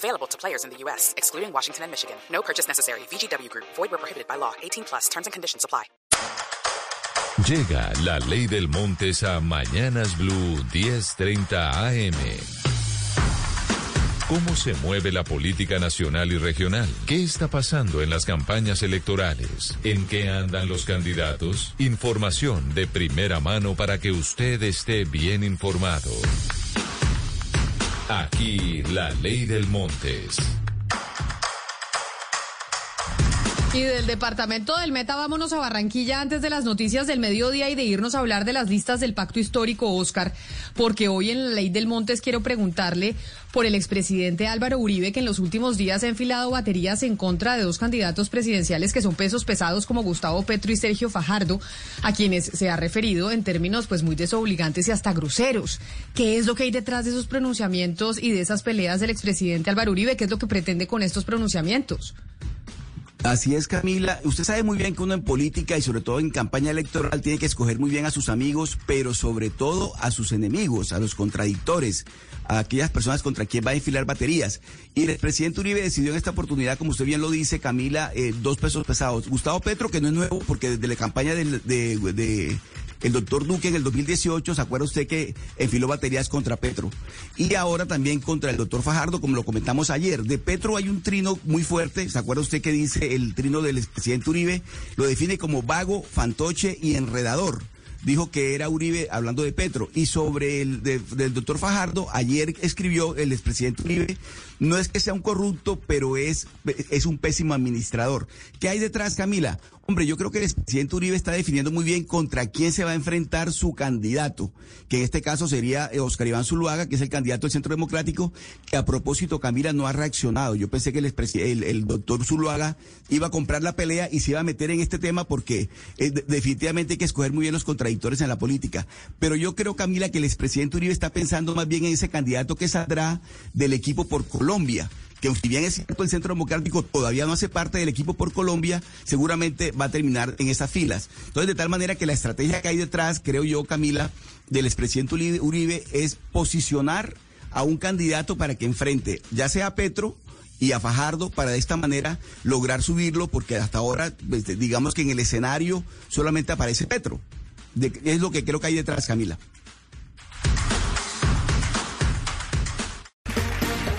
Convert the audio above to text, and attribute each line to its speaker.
Speaker 1: Available to players in the U.S., excluding Washington and Michigan. No purchase necessary. VGW Group. Void where prohibited by law. 18 plus. Terms and conditions apply.
Speaker 2: Llega la ley del Montes a Mañanas Blue 1030 AM. ¿Cómo se mueve la política nacional y regional? ¿Qué está pasando en las campañas electorales? ¿En qué andan los candidatos? Información de primera mano para que usted esté bien informado. Aquí la ley del Montes.
Speaker 3: Y del departamento del Meta, vámonos a Barranquilla antes de las noticias del mediodía y de irnos a hablar de las listas del pacto histórico, Oscar, porque hoy en la ley del Montes quiero preguntarle por el expresidente Álvaro Uribe, que en los últimos días ha enfilado baterías en contra de dos candidatos presidenciales que son pesos pesados como Gustavo Petro y Sergio Fajardo, a quienes se ha referido en términos pues muy desobligantes y hasta groseros. ¿Qué es lo que hay detrás de esos pronunciamientos y de esas peleas del expresidente Álvaro Uribe? ¿Qué es lo que pretende con estos pronunciamientos?
Speaker 4: Así es, Camila. Usted sabe muy bien que uno en política y sobre todo en campaña electoral tiene que escoger muy bien a sus amigos, pero sobre todo a sus enemigos, a los contradictores, a aquellas personas contra quien va a enfilar baterías. Y el presidente Uribe decidió en esta oportunidad, como usted bien lo dice, Camila, eh, dos pesos pesados. Gustavo Petro, que no es nuevo, porque desde la campaña de, de el doctor Duque en el 2018, ¿se acuerda usted que enfiló baterías contra Petro? Y ahora también contra el doctor Fajardo, como lo comentamos ayer. De Petro hay un trino muy fuerte, ¿se acuerda usted que dice el trino del expresidente Uribe? Lo define como vago, fantoche y enredador dijo que era Uribe hablando de Petro. Y sobre el del doctor Fajardo, ayer escribió el expresidente Uribe, no es que sea un corrupto, pero es, es un pésimo administrador. ¿Qué hay detrás, Camila? Hombre, yo creo que el expresidente Uribe está definiendo muy bien contra quién se va a enfrentar su candidato, que en este caso sería Oscar Iván Zuluaga, que es el candidato del Centro Democrático, que a propósito Camila no ha reaccionado. Yo pensé que el, el, el doctor Zuluaga iba a comprar la pelea y se iba a meter en este tema porque eh, definitivamente hay que escoger muy bien los contradictores en la política. Pero yo creo, Camila, que el expresidente Uribe está pensando más bien en ese candidato que saldrá del equipo por Colombia que si bien es cierto el Centro Democrático todavía no hace parte del equipo por Colombia, seguramente va a terminar en esas filas. Entonces, de tal manera que la estrategia que hay detrás, creo yo, Camila, del expresidente Uribe es posicionar a un candidato para que enfrente, ya sea a Petro y a Fajardo, para de esta manera lograr subirlo, porque hasta ahora, pues, digamos que en el escenario solamente aparece Petro. es lo que creo que hay detrás, Camila.